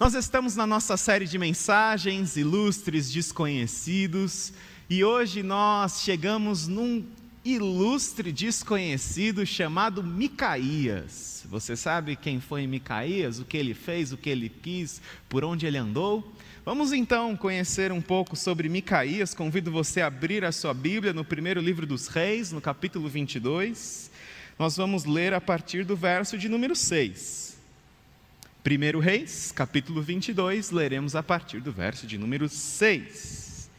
Nós estamos na nossa série de mensagens ilustres desconhecidos e hoje nós chegamos num ilustre desconhecido chamado Micaías. Você sabe quem foi Micaías, o que ele fez, o que ele quis, por onde ele andou? Vamos então conhecer um pouco sobre Micaías. Convido você a abrir a sua Bíblia no primeiro livro dos Reis, no capítulo 22. Nós vamos ler a partir do verso de número 6. 1 Reis, capítulo 22, leremos a partir do verso de número 6.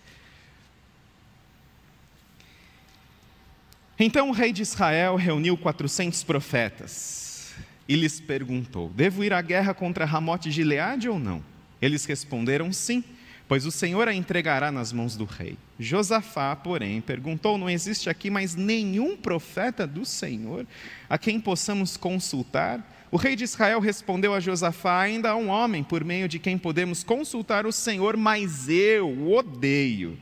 Então o rei de Israel reuniu 400 profetas e lhes perguntou: Devo ir à guerra contra Ramote de Gileade ou não? Eles responderam: Sim, pois o Senhor a entregará nas mãos do rei. Josafá, porém, perguntou: Não existe aqui mais nenhum profeta do Senhor a quem possamos consultar? O rei de Israel respondeu a Josafá: Ainda há um homem por meio de quem podemos consultar o Senhor, mas eu o odeio,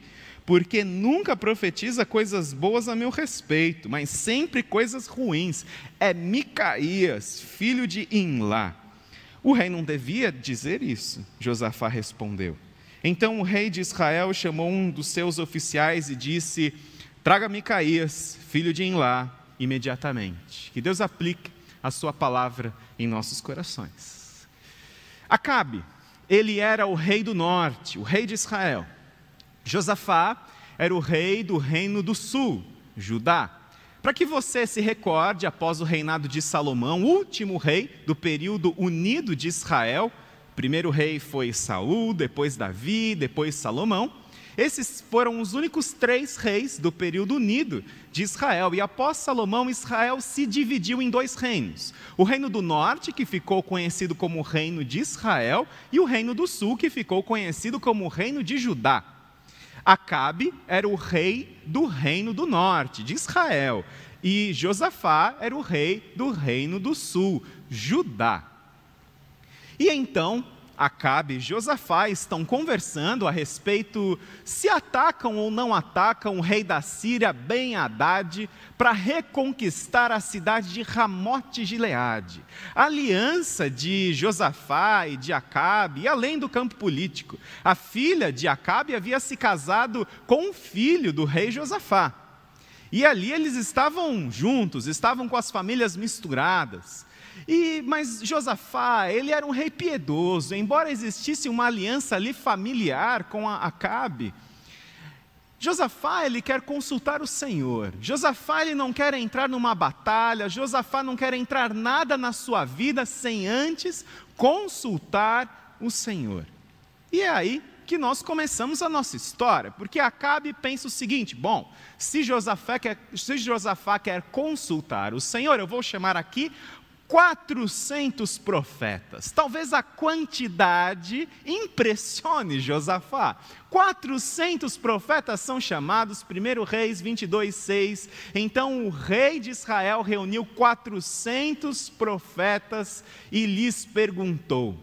porque nunca profetiza coisas boas a meu respeito, mas sempre coisas ruins. É Micaías, filho de Inlá. O rei não devia dizer isso, Josafá respondeu. Então o rei de Israel chamou um dos seus oficiais e disse: Traga Micaías, filho de Inlá, imediatamente. Que Deus aplique a sua palavra em nossos corações. Acabe, ele era o rei do norte, o rei de Israel. Josafá era o rei do reino do sul, Judá. Para que você se recorde, após o reinado de Salomão, último rei do período unido de Israel, primeiro rei foi Saul, depois Davi, depois Salomão. Esses foram os únicos três reis do período unido de Israel. E após Salomão, Israel se dividiu em dois reinos: o reino do norte, que ficou conhecido como o reino de Israel, e o reino do sul, que ficou conhecido como o reino de Judá. Acabe era o rei do reino do norte, de Israel, e Josafá era o rei do reino do sul, Judá. E então Acabe e Josafá estão conversando a respeito se atacam ou não atacam o rei da Síria, Ben Haddad, para reconquistar a cidade de Ramote Gileade. A aliança de Josafá e de Acabe, e além do campo político, a filha de Acabe havia se casado com o filho do rei Josafá. E ali eles estavam juntos, estavam com as famílias misturadas. E, mas Josafá, ele era um rei piedoso, embora existisse uma aliança ali familiar com Acabe. Josafá, ele quer consultar o Senhor. Josafá, ele não quer entrar numa batalha. Josafá não quer entrar nada na sua vida sem antes consultar o Senhor. E é aí que nós começamos a nossa história, porque Acabe pensa o seguinte: bom, se Josafá quer, se Josafá quer consultar o Senhor, eu vou chamar aqui 400 profetas. Talvez a quantidade impressione Josafá. 400 profetas são chamados, 1 Reis 22, 6. Então o rei de Israel reuniu 400 profetas e lhes perguntou: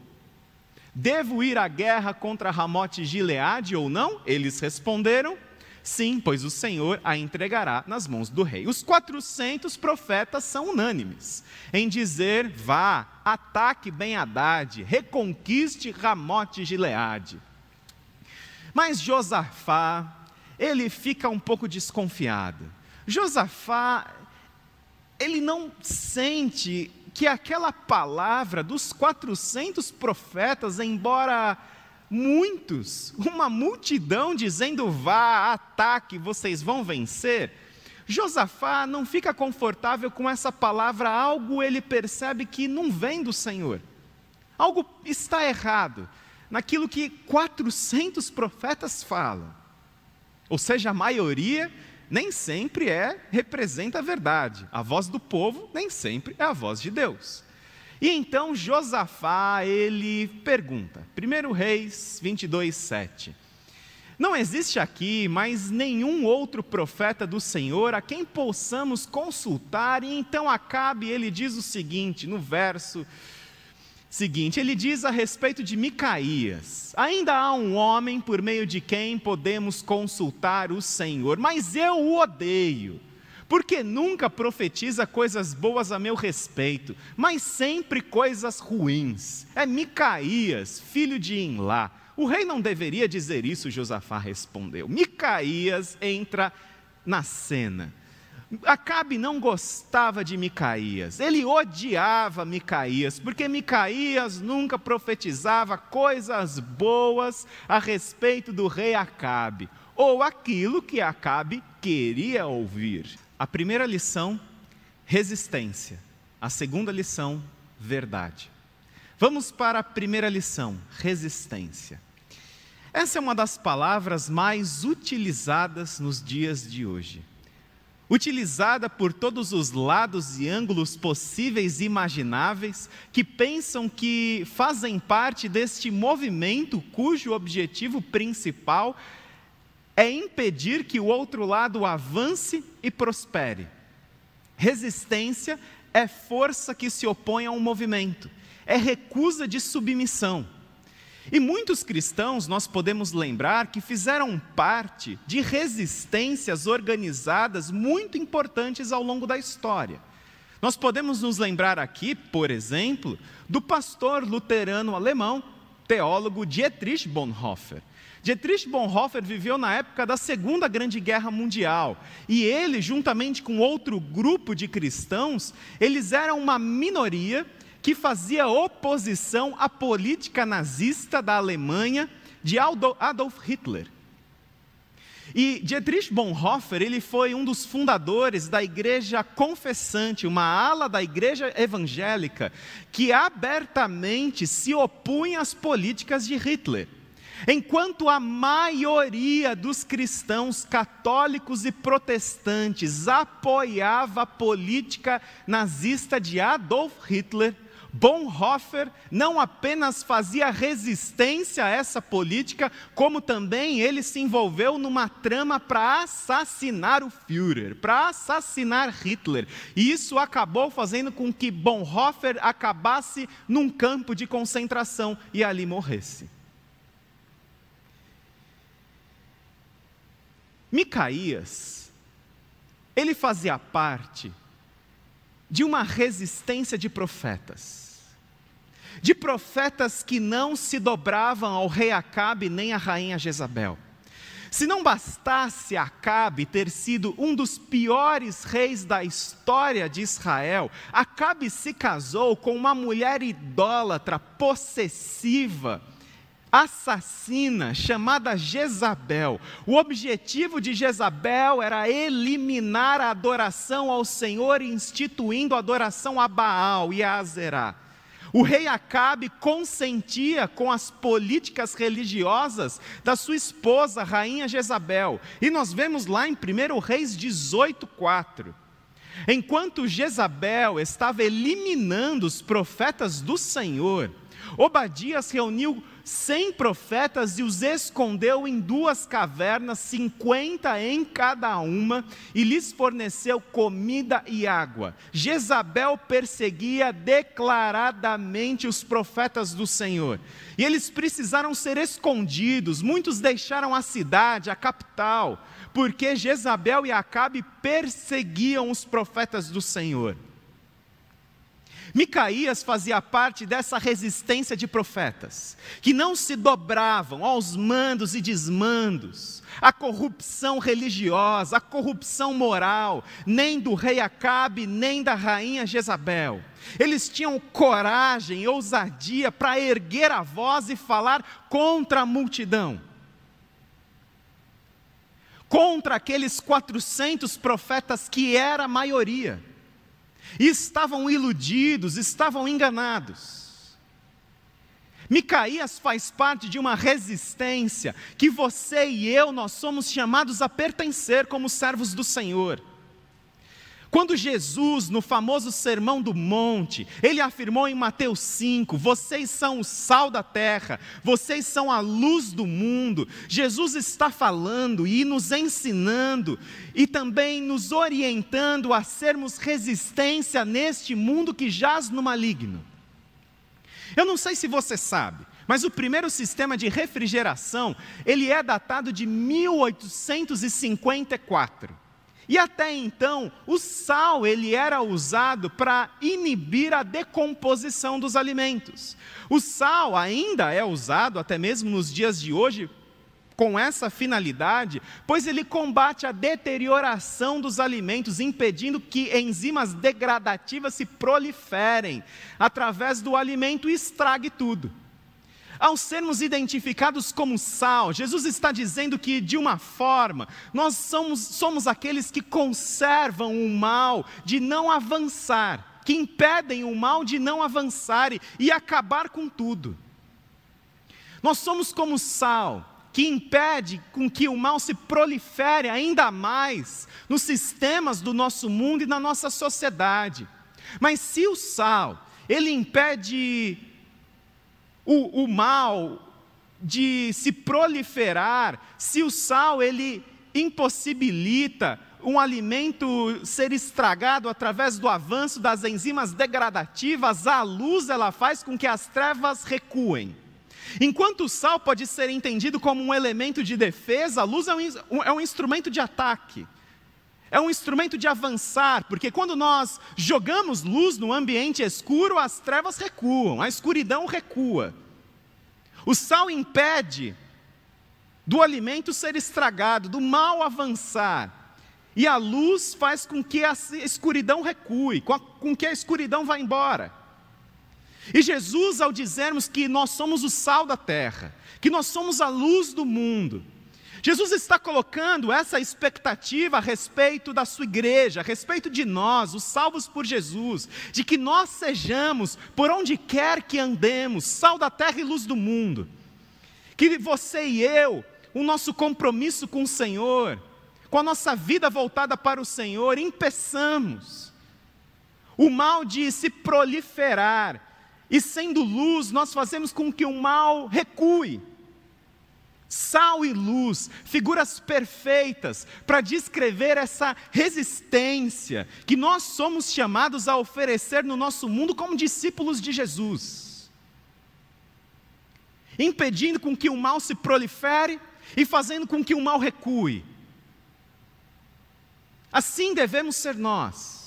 Devo ir à guerra contra Ramote Gileade ou não? Eles responderam: Sim, pois o Senhor a entregará nas mãos do rei. Os 400 profetas são unânimes em dizer: vá, ataque Ben Haddad, reconquiste Ramote Gileade. Mas Josafá, ele fica um pouco desconfiado. Josafá, ele não sente que aquela palavra dos 400 profetas, embora muitos, uma multidão dizendo: vá, ataque, vocês vão vencer. Josafá não fica confortável com essa palavra, algo ele percebe que não vem do Senhor. Algo está errado naquilo que 400 profetas falam. Ou seja, a maioria nem sempre é representa a verdade. A voz do povo nem sempre é a voz de Deus. E então Josafá, ele pergunta, 1 Reis 22, 7. Não existe aqui mais nenhum outro profeta do Senhor a quem possamos consultar, e então Acabe, ele diz o seguinte, no verso seguinte, ele diz a respeito de Micaías: Ainda há um homem por meio de quem podemos consultar o Senhor, mas eu o odeio porque nunca profetiza coisas boas a meu respeito, mas sempre coisas ruins. É Micaías, filho de Inlá. O rei não deveria dizer isso, Josafá respondeu. Micaías entra na cena. Acabe não gostava de Micaías, ele odiava Micaías, porque Micaías nunca profetizava coisas boas a respeito do rei Acabe, ou aquilo que Acabe queria ouvir. A primeira lição, resistência. A segunda lição, verdade. Vamos para a primeira lição, resistência. Essa é uma das palavras mais utilizadas nos dias de hoje utilizada por todos os lados e ângulos possíveis e imagináveis, que pensam que fazem parte deste movimento cujo objetivo principal é impedir que o outro lado avance e prospere. Resistência é força que se opõe a um movimento, é recusa de submissão. E muitos cristãos, nós podemos lembrar, que fizeram parte de resistências organizadas muito importantes ao longo da história. Nós podemos nos lembrar aqui, por exemplo, do pastor luterano alemão, teólogo Dietrich Bonhoeffer. Dietrich Bonhoeffer viveu na época da Segunda Grande Guerra Mundial, e ele, juntamente com outro grupo de cristãos, eles eram uma minoria que fazia oposição à política nazista da Alemanha de Adolf Hitler. E Dietrich Bonhoeffer, ele foi um dos fundadores da Igreja Confessante, uma ala da Igreja Evangélica que abertamente se opunha às políticas de Hitler. Enquanto a maioria dos cristãos católicos e protestantes apoiava a política nazista de Adolf Hitler, Bonhoeffer não apenas fazia resistência a essa política, como também ele se envolveu numa trama para assassinar o Führer, para assassinar Hitler. E isso acabou fazendo com que Bonhoeffer acabasse num campo de concentração e ali morresse. Micaías, ele fazia parte de uma resistência de profetas de profetas que não se dobravam ao rei Acabe nem à rainha Jezabel. Se não bastasse Acabe ter sido um dos piores reis da história de Israel, Acabe se casou com uma mulher idólatra, possessiva, assassina, chamada Jezabel. O objetivo de Jezabel era eliminar a adoração ao Senhor, instituindo a adoração a Baal e a Azerá. O rei Acabe consentia com as políticas religiosas da sua esposa, rainha Jezabel. E nós vemos lá em 1 Reis 18:4. Enquanto Jezabel estava eliminando os profetas do Senhor, Obadias reuniu cem profetas e os escondeu em duas cavernas, cinquenta em cada uma, e lhes forneceu comida e água. Jezabel perseguia declaradamente os profetas do Senhor, e eles precisaram ser escondidos, muitos deixaram a cidade, a capital, porque Jezabel e Acabe perseguiam os profetas do Senhor. Micaías fazia parte dessa resistência de profetas, que não se dobravam aos mandos e desmandos, à corrupção religiosa, à corrupção moral, nem do rei Acabe, nem da rainha Jezabel. Eles tinham coragem e ousadia para erguer a voz e falar contra a multidão. Contra aqueles 400 profetas que era a maioria estavam iludidos, estavam enganados. Micaías faz parte de uma resistência que você e eu nós somos chamados a pertencer como servos do Senhor. Quando Jesus, no famoso Sermão do Monte, ele afirmou em Mateus 5: Vocês são o sal da terra, vocês são a luz do mundo. Jesus está falando e nos ensinando e também nos orientando a sermos resistência neste mundo que jaz no maligno. Eu não sei se você sabe, mas o primeiro sistema de refrigeração, ele é datado de 1854. E até então, o sal ele era usado para inibir a decomposição dos alimentos. O sal ainda é usado até mesmo nos dias de hoje com essa finalidade, pois ele combate a deterioração dos alimentos, impedindo que enzimas degradativas se proliferem através do alimento e estrague tudo. Ao sermos identificados como sal, Jesus está dizendo que, de uma forma, nós somos, somos aqueles que conservam o mal de não avançar, que impedem o mal de não avançar e, e acabar com tudo. Nós somos como sal, que impede com que o mal se prolifere ainda mais nos sistemas do nosso mundo e na nossa sociedade. Mas se o sal, ele impede o, o mal de se proliferar, se o sal ele impossibilita um alimento ser estragado através do avanço das enzimas degradativas, a luz ela faz com que as trevas recuem. Enquanto o sal pode ser entendido como um elemento de defesa, a luz é um, é um instrumento de ataque. É um instrumento de avançar, porque quando nós jogamos luz no ambiente escuro, as trevas recuam, a escuridão recua. O sal impede do alimento ser estragado, do mal avançar. E a luz faz com que a escuridão recue, com que a escuridão vá embora. E Jesus, ao dizermos que nós somos o sal da terra, que nós somos a luz do mundo, Jesus está colocando essa expectativa a respeito da sua igreja, a respeito de nós, os salvos por Jesus, de que nós sejamos, por onde quer que andemos, sal da terra e luz do mundo. Que você e eu, o nosso compromisso com o Senhor, com a nossa vida voltada para o Senhor, impeçamos o mal de se proliferar, e sendo luz, nós fazemos com que o mal recue. Sal e luz, figuras perfeitas para descrever essa resistência que nós somos chamados a oferecer no nosso mundo como discípulos de Jesus. Impedindo com que o mal se prolifere e fazendo com que o mal recue. Assim devemos ser nós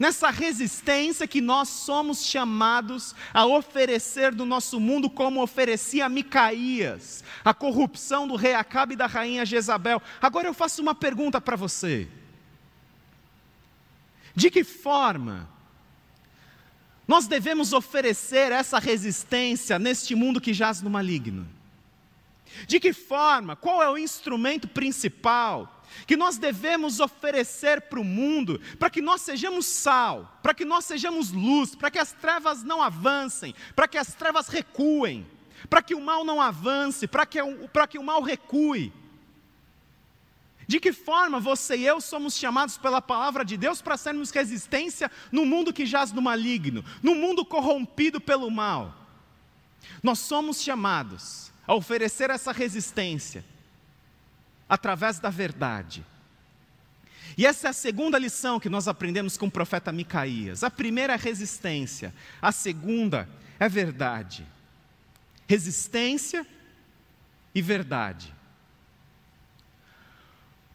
nessa resistência que nós somos chamados a oferecer do nosso mundo, como oferecia Micaías, a corrupção do rei Acabe e da rainha Jezabel. Agora eu faço uma pergunta para você: de que forma nós devemos oferecer essa resistência neste mundo que jaz no maligno? De que forma? Qual é o instrumento principal? Que nós devemos oferecer para o mundo, para que nós sejamos sal, para que nós sejamos luz, para que as trevas não avancem, para que as trevas recuem, para que o mal não avance, para que, que o mal recue. De que forma você e eu somos chamados pela palavra de Deus para sermos resistência no mundo que jaz no maligno, no mundo corrompido pelo mal? Nós somos chamados a oferecer essa resistência através da verdade. E essa é a segunda lição que nós aprendemos com o profeta Micaías. A primeira é resistência, a segunda é verdade. Resistência e verdade.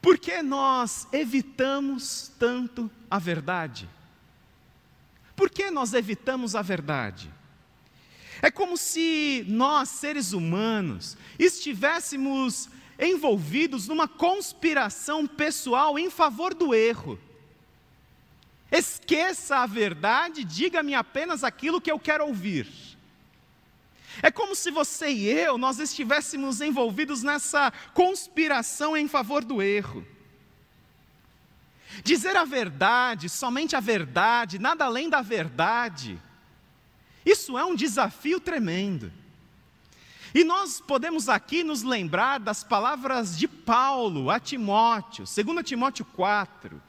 Por que nós evitamos tanto a verdade? Por que nós evitamos a verdade? É como se nós, seres humanos, estivéssemos envolvidos numa conspiração pessoal em favor do erro. Esqueça a verdade, diga-me apenas aquilo que eu quero ouvir. É como se você e eu, nós estivéssemos envolvidos nessa conspiração em favor do erro. Dizer a verdade, somente a verdade, nada além da verdade, isso é um desafio tremendo. E nós podemos aqui nos lembrar das palavras de Paulo a Timóteo, 2 Timóteo 4,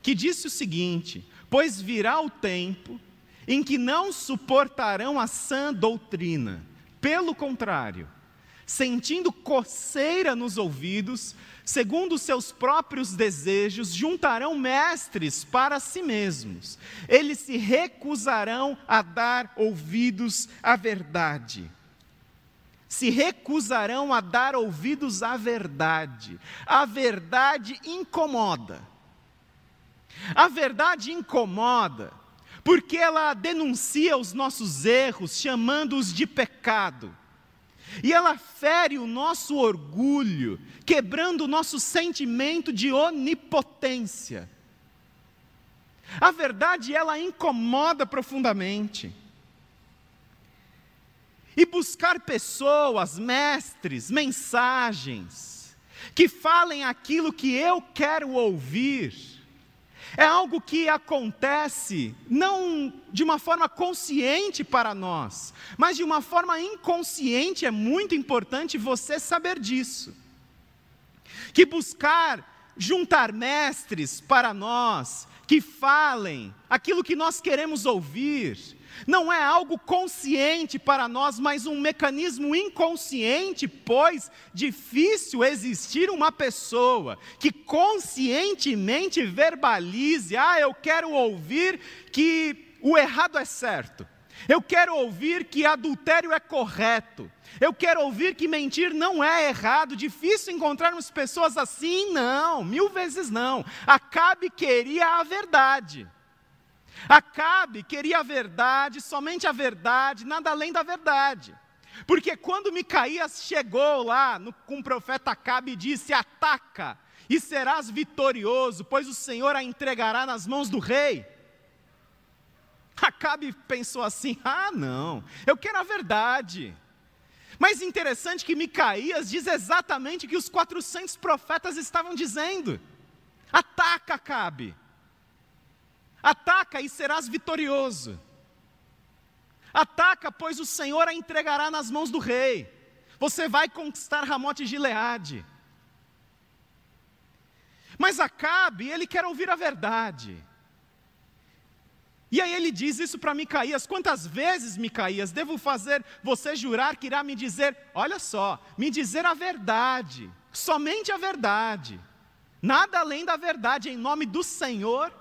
que disse o seguinte: Pois virá o tempo em que não suportarão a sã doutrina, pelo contrário, sentindo coceira nos ouvidos, segundo seus próprios desejos, juntarão mestres para si mesmos. Eles se recusarão a dar ouvidos à verdade se recusarão a dar ouvidos à verdade. A verdade incomoda. A verdade incomoda, porque ela denuncia os nossos erros, chamando-os de pecado. E ela fere o nosso orgulho, quebrando o nosso sentimento de onipotência. A verdade, ela incomoda profundamente. E buscar pessoas, mestres, mensagens, que falem aquilo que eu quero ouvir, é algo que acontece não de uma forma consciente para nós, mas de uma forma inconsciente, é muito importante você saber disso. Que buscar juntar mestres para nós, que falem aquilo que nós queremos ouvir, não é algo consciente para nós, mas um mecanismo inconsciente, pois difícil existir uma pessoa que conscientemente verbalize: ah, eu quero ouvir que o errado é certo. Eu quero ouvir que adultério é correto. Eu quero ouvir que mentir não é errado. Difícil encontrarmos pessoas assim? Não, mil vezes não. Acabe queria a verdade. Acabe queria a verdade, somente a verdade, nada além da verdade. Porque quando Micaías chegou lá no, com o profeta Acabe e disse: Ataca e serás vitorioso, pois o Senhor a entregará nas mãos do rei. Acabe pensou assim: ah, não, eu quero a verdade. Mas interessante que Micaías diz exatamente o que os 400 profetas estavam dizendo: ataca, Acabe, ataca e serás vitorioso. Ataca, pois o Senhor a entregará nas mãos do rei. Você vai conquistar Ramote Gileade. Mas Acabe, ele quer ouvir a verdade. E aí ele diz isso para Micaías: quantas vezes, Micaías, devo fazer você jurar que irá me dizer, olha só, me dizer a verdade, somente a verdade, nada além da verdade, em nome do Senhor,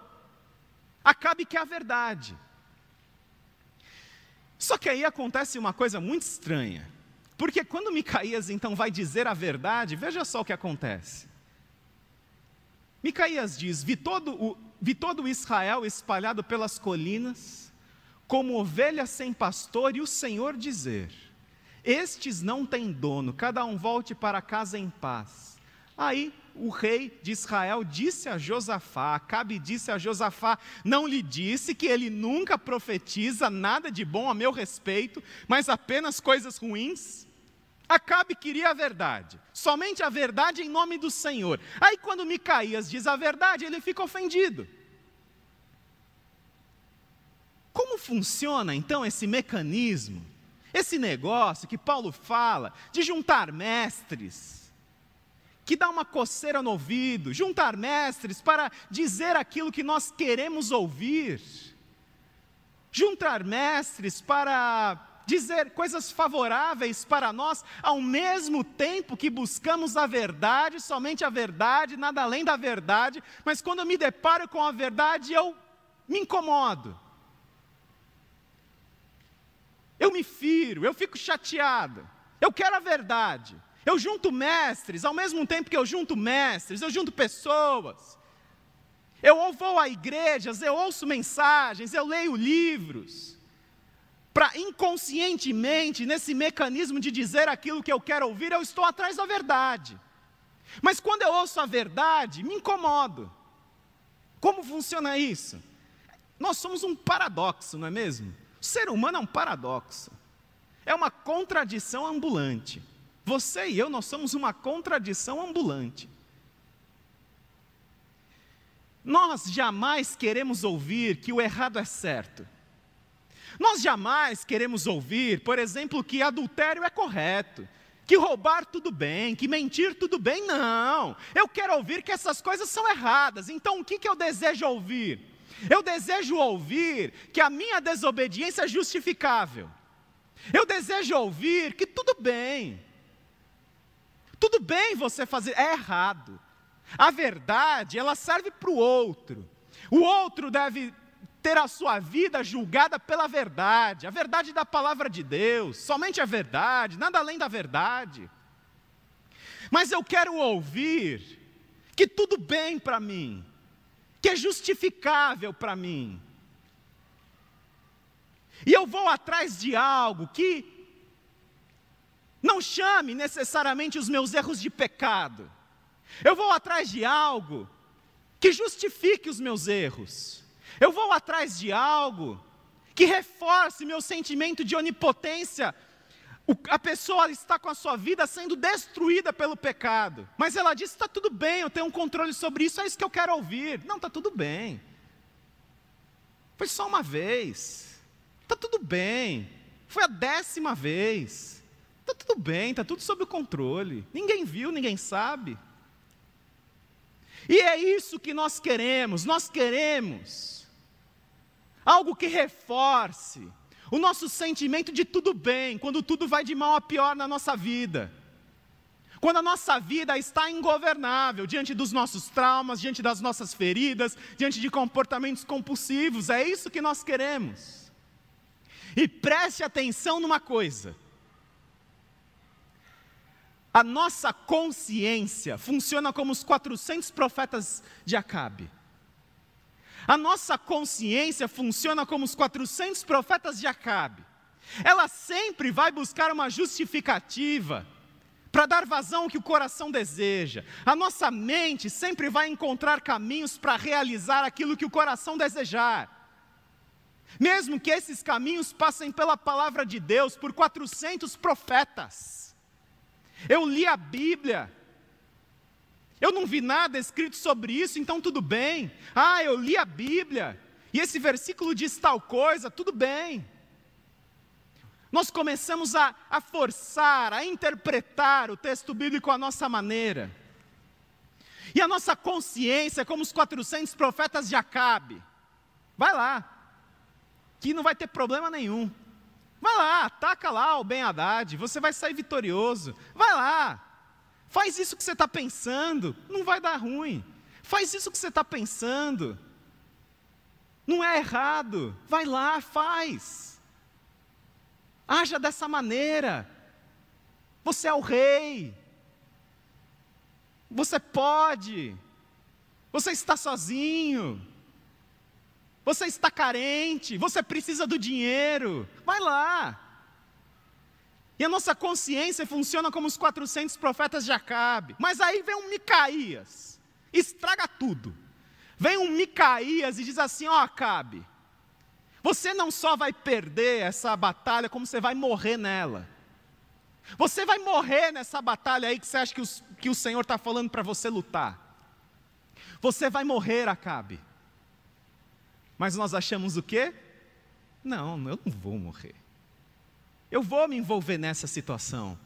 acabe que é a verdade. Só que aí acontece uma coisa muito estranha, porque quando Micaías então vai dizer a verdade, veja só o que acontece. Micaías diz: Vi todo o, vi todo Israel espalhado pelas colinas, como ovelhas sem pastor, e o Senhor dizer: Estes não têm dono, cada um volte para casa em paz. Aí o rei de Israel disse a Josafá, Acabe disse a Josafá, não lhe disse que ele nunca profetiza nada de bom a meu respeito, mas apenas coisas ruins? Acabe queria a verdade, somente a verdade em nome do Senhor. Aí, quando Micaías diz a verdade, ele fica ofendido. Como funciona então esse mecanismo, esse negócio que Paulo fala de juntar mestres, que dá uma coceira no ouvido, juntar mestres para dizer aquilo que nós queremos ouvir, juntar mestres para dizer coisas favoráveis para nós, ao mesmo tempo que buscamos a verdade, somente a verdade, nada além da verdade, mas quando eu me deparo com a verdade, eu me incomodo. Eu me firo, eu fico chateado. Eu quero a verdade. Eu junto mestres, ao mesmo tempo que eu junto mestres, eu junto pessoas. Eu vou a igrejas, eu ouço mensagens, eu leio livros para inconscientemente, nesse mecanismo de dizer aquilo que eu quero ouvir, eu estou atrás da verdade. Mas quando eu ouço a verdade, me incomodo. Como funciona isso? Nós somos um paradoxo, não é mesmo? O ser humano é um paradoxo. É uma contradição ambulante. Você e eu, nós somos uma contradição ambulante. Nós jamais queremos ouvir que o errado é certo. Nós jamais queremos ouvir, por exemplo, que adultério é correto, que roubar tudo bem, que mentir tudo bem. Não. Eu quero ouvir que essas coisas são erradas. Então o que, que eu desejo ouvir? Eu desejo ouvir que a minha desobediência é justificável. Eu desejo ouvir que tudo bem. Tudo bem você fazer, é errado. A verdade, ela serve para o outro. O outro deve ter a sua vida julgada pela verdade, a verdade da palavra de Deus, somente a verdade, nada além da verdade. Mas eu quero ouvir que tudo bem para mim, que é justificável para mim. E eu vou atrás de algo que não chame necessariamente os meus erros de pecado. Eu vou atrás de algo que justifique os meus erros. Eu vou atrás de algo que reforce meu sentimento de onipotência. a pessoa está com a sua vida sendo destruída pelo pecado, mas ela diz: está tudo bem, eu tenho um controle sobre isso, é isso que eu quero ouvir. Não, está tudo bem. Foi só uma vez. Está tudo bem. Foi a décima vez. Está tudo bem, está tudo sob controle. Ninguém viu, ninguém sabe. E é isso que nós queremos, nós queremos algo que reforce o nosso sentimento de tudo bem, quando tudo vai de mal a pior na nossa vida. Quando a nossa vida está ingovernável diante dos nossos traumas, diante das nossas feridas, diante de comportamentos compulsivos, é isso que nós queremos. E preste atenção numa coisa: a nossa consciência funciona como os 400 profetas de Acabe. A nossa consciência funciona como os 400 profetas de Acabe. Ela sempre vai buscar uma justificativa para dar vazão ao que o coração deseja. A nossa mente sempre vai encontrar caminhos para realizar aquilo que o coração desejar. Mesmo que esses caminhos passem pela palavra de Deus por 400 profetas. Eu li a Bíblia. Eu não vi nada escrito sobre isso, então tudo bem. Ah, eu li a Bíblia. E esse versículo diz tal coisa, tudo bem. Nós começamos a, a forçar, a interpretar o texto bíblico à nossa maneira. E a nossa consciência é como os 400 profetas de Acabe. Vai lá, que não vai ter problema nenhum. Vai lá, ataca lá o Ben Haddad, você vai sair vitorioso. Vai lá, faz isso que você está pensando, não vai dar ruim. Faz isso que você está pensando, não é errado. Vai lá, faz. Haja dessa maneira. Você é o rei. Você pode. Você está sozinho. Você está carente, você precisa do dinheiro. Vai lá. E a nossa consciência funciona como os 400 profetas de Acabe. Mas aí vem um Micaías, estraga tudo. Vem um Micaías e diz assim: Ó, oh, Acabe, você não só vai perder essa batalha, como você vai morrer nela. Você vai morrer nessa batalha aí que você acha que, os, que o Senhor está falando para você lutar. Você vai morrer, Acabe. Mas nós achamos o quê? Não, eu não vou morrer. Eu vou me envolver nessa situação.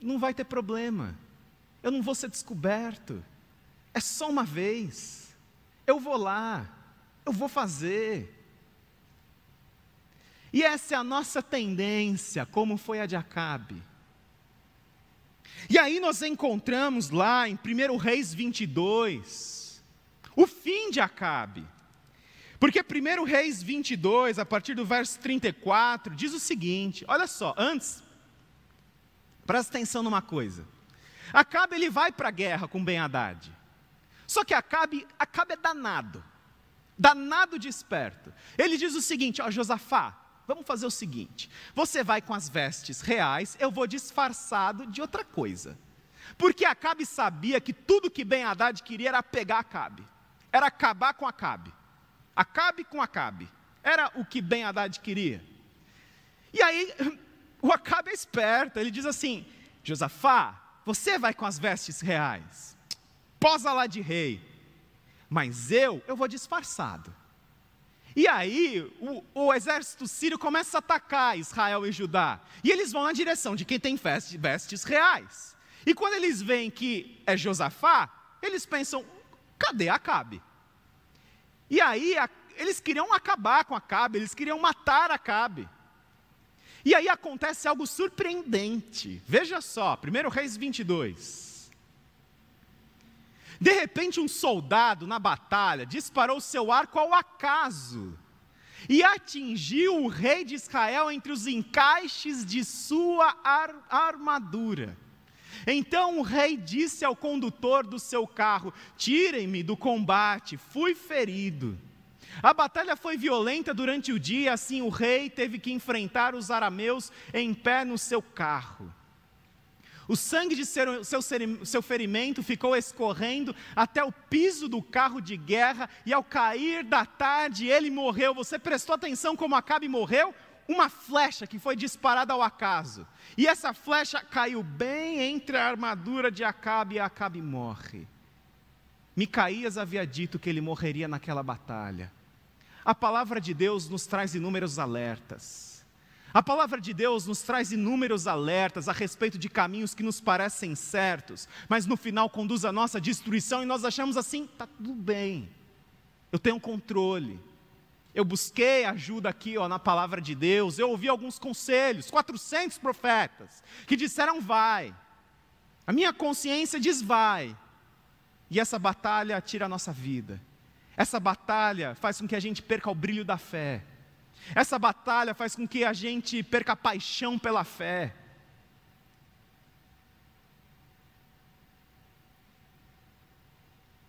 Não vai ter problema. Eu não vou ser descoberto. É só uma vez. Eu vou lá. Eu vou fazer. E essa é a nossa tendência, como foi a de Acabe. E aí nós encontramos lá em 1 Reis 22, o fim de Acabe. Porque 1 Reis 22, a partir do verso 34, diz o seguinte: olha só, antes, presta atenção numa coisa. Acabe ele vai para a guerra com Ben Haddad. Só que Acabe, Acabe é danado, danado de esperto. Ele diz o seguinte: ó, Josafá, vamos fazer o seguinte: você vai com as vestes reais, eu vou disfarçado de outra coisa. Porque Acabe sabia que tudo que Ben Haddad queria era pegar Acabe, era acabar com Acabe. Acabe com Acabe. Era o que Ben Haddad queria. E aí, o Acabe é esperto, ele diz assim: Josafá, você vai com as vestes reais, posa lá de rei, mas eu, eu vou disfarçado. E aí, o, o, exército sírio começa a atacar Israel e Judá. E eles vão na direção de quem tem vestes, reais. E quando eles veem que é Josafá, eles pensam: cadê Acabe? E aí a, eles queriam acabar com Acabe, eles queriam matar Acabe. E aí acontece algo surpreendente. Veja só, 1 Reis 22. De repente, um soldado na batalha disparou seu arco ao acaso e atingiu o rei de Israel entre os encaixes de sua ar armadura. Então o rei disse ao condutor do seu carro: Tirem-me do combate, fui ferido. A batalha foi violenta durante o dia, assim o rei teve que enfrentar os arameus em pé no seu carro. O sangue de seu, seu, seu ferimento ficou escorrendo até o piso do carro de guerra, e ao cair da tarde ele morreu. Você prestou atenção como Acabe morreu? Uma flecha que foi disparada ao acaso. E essa flecha caiu bem entre a armadura de Acabe e Acabe morre. Micaías havia dito que ele morreria naquela batalha. A palavra de Deus nos traz inúmeros alertas. A palavra de Deus nos traz inúmeros alertas a respeito de caminhos que nos parecem certos, mas no final conduz à nossa destruição e nós achamos assim: está tudo bem, eu tenho controle. Eu busquei ajuda aqui ó, na palavra de Deus, eu ouvi alguns conselhos, 400 profetas que disseram vai. A minha consciência diz vai. E essa batalha tira a nossa vida. Essa batalha faz com que a gente perca o brilho da fé. Essa batalha faz com que a gente perca a paixão pela fé.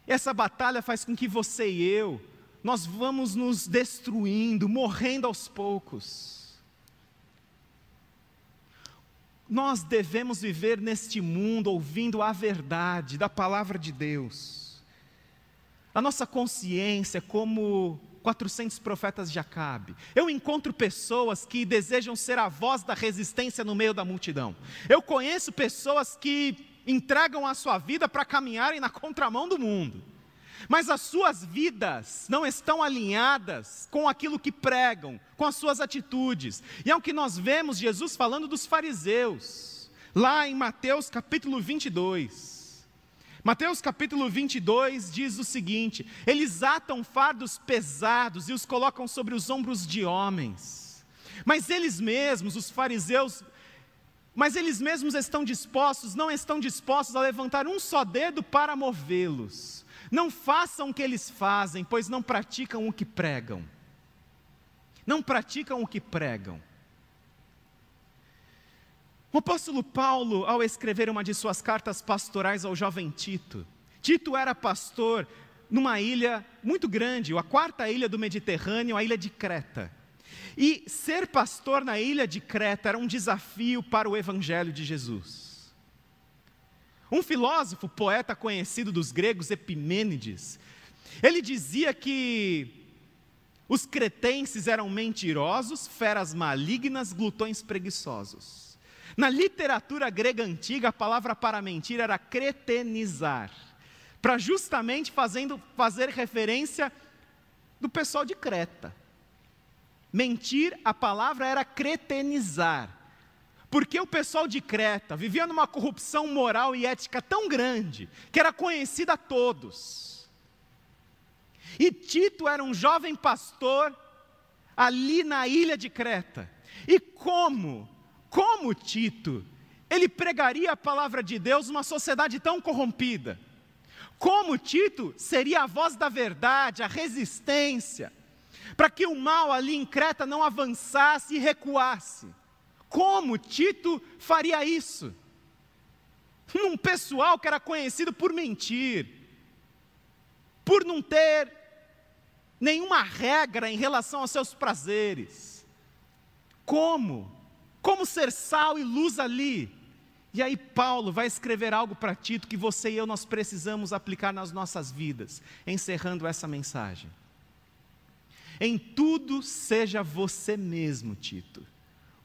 Essa batalha faz com que você e eu, nós vamos nos destruindo, morrendo aos poucos. Nós devemos viver neste mundo ouvindo a verdade da palavra de Deus. A nossa consciência, como 400 profetas de Acabe. Eu encontro pessoas que desejam ser a voz da resistência no meio da multidão. Eu conheço pessoas que entregam a sua vida para caminharem na contramão do mundo. Mas as suas vidas não estão alinhadas com aquilo que pregam, com as suas atitudes. E é o que nós vemos Jesus falando dos fariseus, lá em Mateus capítulo 22. Mateus capítulo 22 diz o seguinte: eles atam fardos pesados e os colocam sobre os ombros de homens, mas eles mesmos, os fariseus, mas eles mesmos estão dispostos, não estão dispostos a levantar um só dedo para movê-los. Não façam o que eles fazem, pois não praticam o que pregam. Não praticam o que pregam. O apóstolo Paulo, ao escrever uma de suas cartas pastorais ao jovem Tito, Tito era pastor numa ilha muito grande, a quarta ilha do Mediterrâneo, a ilha de Creta. E ser pastor na ilha de Creta era um desafio para o evangelho de Jesus. Um filósofo, poeta conhecido dos gregos, Epimênides, ele dizia que os cretenses eram mentirosos, feras malignas, glutões preguiçosos. Na literatura grega antiga, a palavra para mentir era cretenizar, para justamente fazendo, fazer referência do pessoal de Creta. Mentir, a palavra era cretenizar, porque o pessoal de Creta vivia numa corrupção moral e ética tão grande, que era conhecida a todos. E Tito era um jovem pastor ali na ilha de Creta. E como como Tito, ele pregaria a palavra de Deus numa sociedade tão corrompida? Como Tito seria a voz da verdade, a resistência, para que o mal ali em Creta não avançasse e recuasse? Como Tito faria isso? Num pessoal que era conhecido por mentir, por não ter nenhuma regra em relação aos seus prazeres. Como? Como ser sal e luz ali? E aí Paulo vai escrever algo para Tito que você e eu nós precisamos aplicar nas nossas vidas, encerrando essa mensagem. Em tudo seja você mesmo, Tito,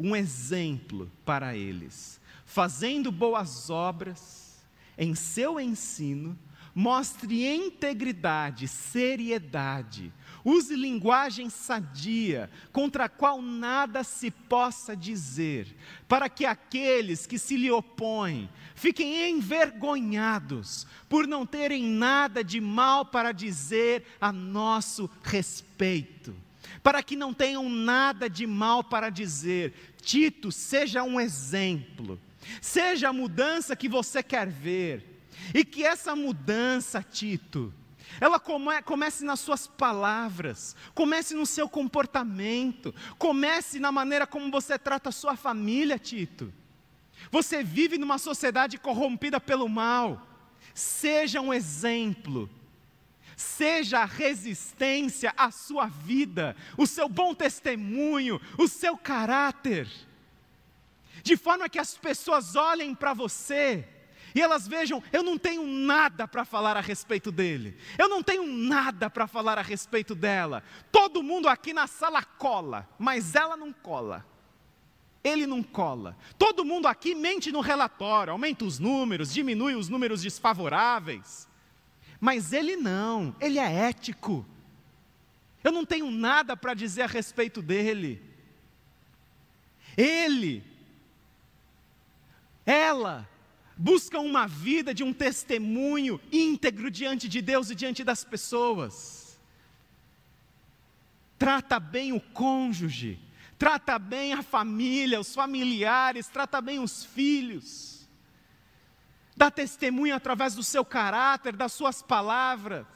um exemplo para eles, fazendo boas obras em seu ensino, mostre integridade, seriedade, Use linguagem sadia, contra a qual nada se possa dizer, para que aqueles que se lhe opõem fiquem envergonhados por não terem nada de mal para dizer a nosso respeito. Para que não tenham nada de mal para dizer. Tito, seja um exemplo, seja a mudança que você quer ver, e que essa mudança, Tito, ela come, comece nas suas palavras, comece no seu comportamento, comece na maneira como você trata a sua família, Tito. Você vive numa sociedade corrompida pelo mal. Seja um exemplo. Seja a resistência à sua vida, o seu bom testemunho, o seu caráter. De forma que as pessoas olhem para você e elas vejam: eu não tenho nada para falar a respeito dele, eu não tenho nada para falar a respeito dela. Todo mundo aqui na sala cola, mas ela não cola. Ele não cola. Todo mundo aqui mente no relatório, aumenta os números, diminui os números desfavoráveis. Mas ele não, ele é ético. Eu não tenho nada para dizer a respeito dele. Ele, ela, busca uma vida de um testemunho íntegro diante de Deus e diante das pessoas. Trata bem o cônjuge, trata bem a família, os familiares, trata bem os filhos. Dá testemunho através do seu caráter, das suas palavras.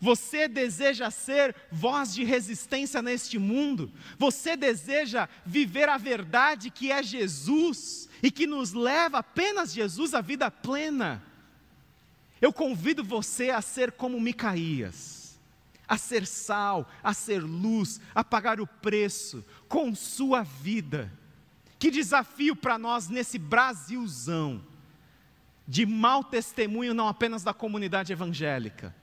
Você deseja ser voz de resistência neste mundo? Você deseja viver a verdade que é Jesus? e que nos leva apenas Jesus à vida plena. Eu convido você a ser como Micaías, a ser sal, a ser luz, a pagar o preço com sua vida. Que desafio para nós nesse Brasilzão de mau testemunho não apenas da comunidade evangélica,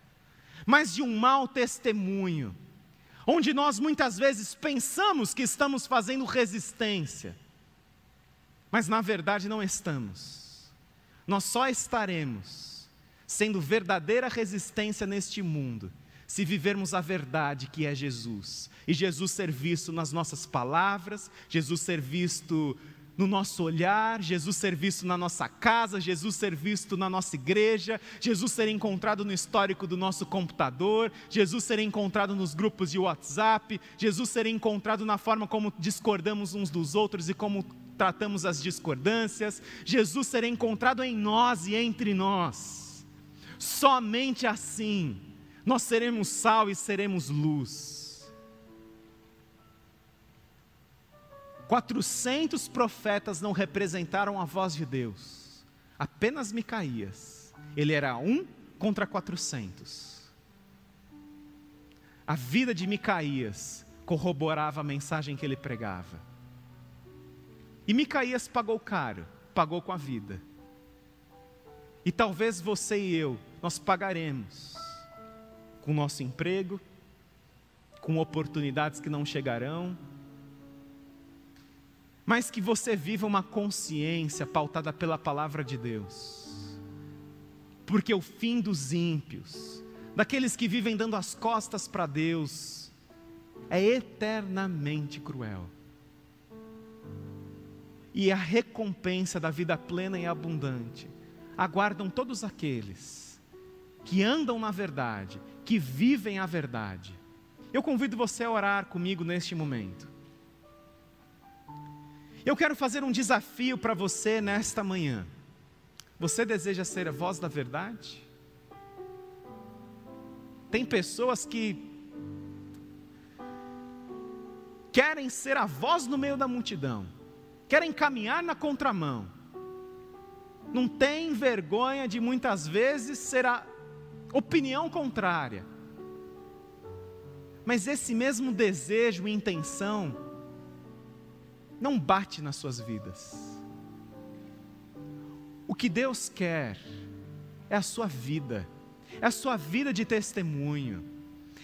mas de um mau testemunho, onde nós muitas vezes pensamos que estamos fazendo resistência mas na verdade não estamos. Nós só estaremos sendo verdadeira resistência neste mundo se vivermos a verdade que é Jesus. E Jesus ser visto nas nossas palavras, Jesus ser visto no nosso olhar, Jesus ser visto na nossa casa, Jesus ser visto na nossa igreja, Jesus ser encontrado no histórico do nosso computador, Jesus ser encontrado nos grupos de WhatsApp, Jesus ser encontrado na forma como discordamos uns dos outros e como tratamos as discordâncias, Jesus será encontrado em nós e entre nós. Somente assim nós seremos sal e seremos luz. 400 profetas não representaram a voz de Deus, apenas Micaías. Ele era um contra 400. A vida de Micaías corroborava a mensagem que ele pregava. E Micaías pagou caro, pagou com a vida. E talvez você e eu, nós pagaremos com o nosso emprego, com oportunidades que não chegarão, mas que você viva uma consciência pautada pela palavra de Deus. Porque o fim dos ímpios, daqueles que vivem dando as costas para Deus, é eternamente cruel e a recompensa da vida plena e abundante aguardam todos aqueles que andam na verdade, que vivem a verdade. Eu convido você a orar comigo neste momento. Eu quero fazer um desafio para você nesta manhã. Você deseja ser a voz da verdade? Tem pessoas que querem ser a voz no meio da multidão querem caminhar na contramão, não tem vergonha de muitas vezes ser a opinião contrária. Mas esse mesmo desejo e intenção não bate nas suas vidas. O que Deus quer é a sua vida, é a sua vida de testemunho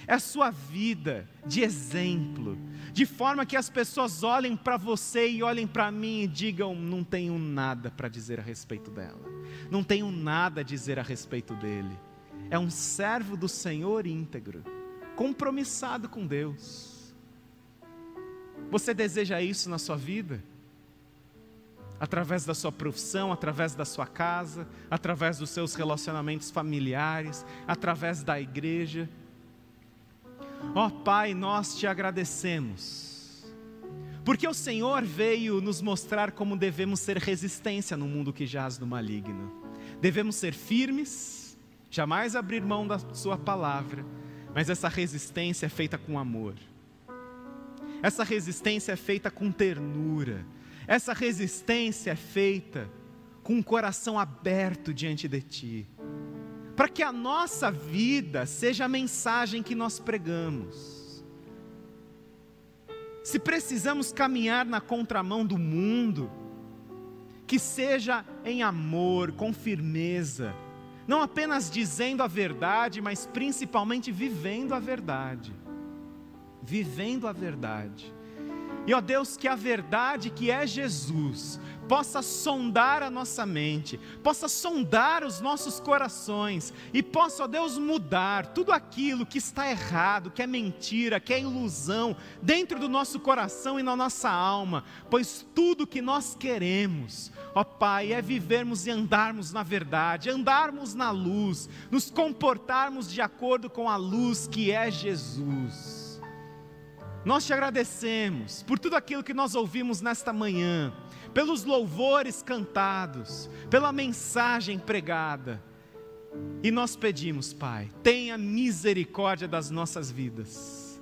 é a sua vida de exemplo, de forma que as pessoas olhem para você e olhem para mim e digam: não tenho nada para dizer a respeito dela, não tenho nada a dizer a respeito dele. É um servo do Senhor íntegro, compromissado com Deus. Você deseja isso na sua vida? Através da sua profissão, através da sua casa, através dos seus relacionamentos familiares, através da igreja Ó oh, Pai, nós te agradecemos, porque o Senhor veio nos mostrar como devemos ser resistência no mundo que jaz no maligno. Devemos ser firmes, jamais abrir mão da Sua palavra, mas essa resistência é feita com amor, essa resistência é feita com ternura, essa resistência é feita com o coração aberto diante de Ti, para que a nossa vida seja a mensagem que nós pregamos. Se precisamos caminhar na contramão do mundo, que seja em amor, com firmeza, não apenas dizendo a verdade, mas principalmente vivendo a verdade. Vivendo a verdade. E ó Deus, que a verdade que é Jesus possa sondar a nossa mente, possa sondar os nossos corações e possa, ó Deus, mudar tudo aquilo que está errado, que é mentira, que é ilusão dentro do nosso coração e na nossa alma, pois tudo que nós queremos, ó Pai, é vivermos e andarmos na verdade, andarmos na luz, nos comportarmos de acordo com a luz que é Jesus. Nós te agradecemos por tudo aquilo que nós ouvimos nesta manhã, pelos louvores cantados, pela mensagem pregada. E nós pedimos, Pai, tenha misericórdia das nossas vidas,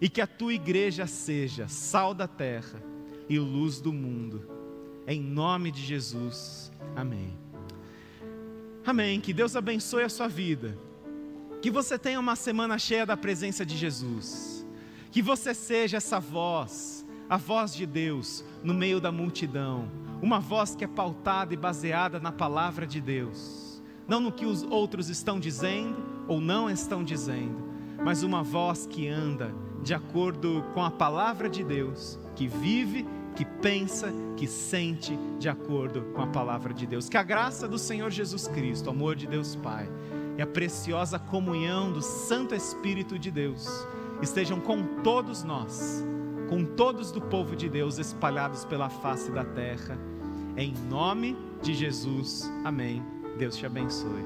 e que a tua igreja seja sal da terra e luz do mundo. Em nome de Jesus. Amém. Amém. Que Deus abençoe a sua vida. Que você tenha uma semana cheia da presença de Jesus que você seja essa voz, a voz de Deus no meio da multidão, uma voz que é pautada e baseada na palavra de Deus, não no que os outros estão dizendo ou não estão dizendo, mas uma voz que anda de acordo com a palavra de Deus, que vive, que pensa, que sente de acordo com a palavra de Deus. Que a graça do Senhor Jesus Cristo, o amor de Deus Pai e a preciosa comunhão do Santo Espírito de Deus estejam com todos nós, com todos do povo de Deus espalhados pela face da terra. Em nome de Jesus. Amém. Deus te abençoe.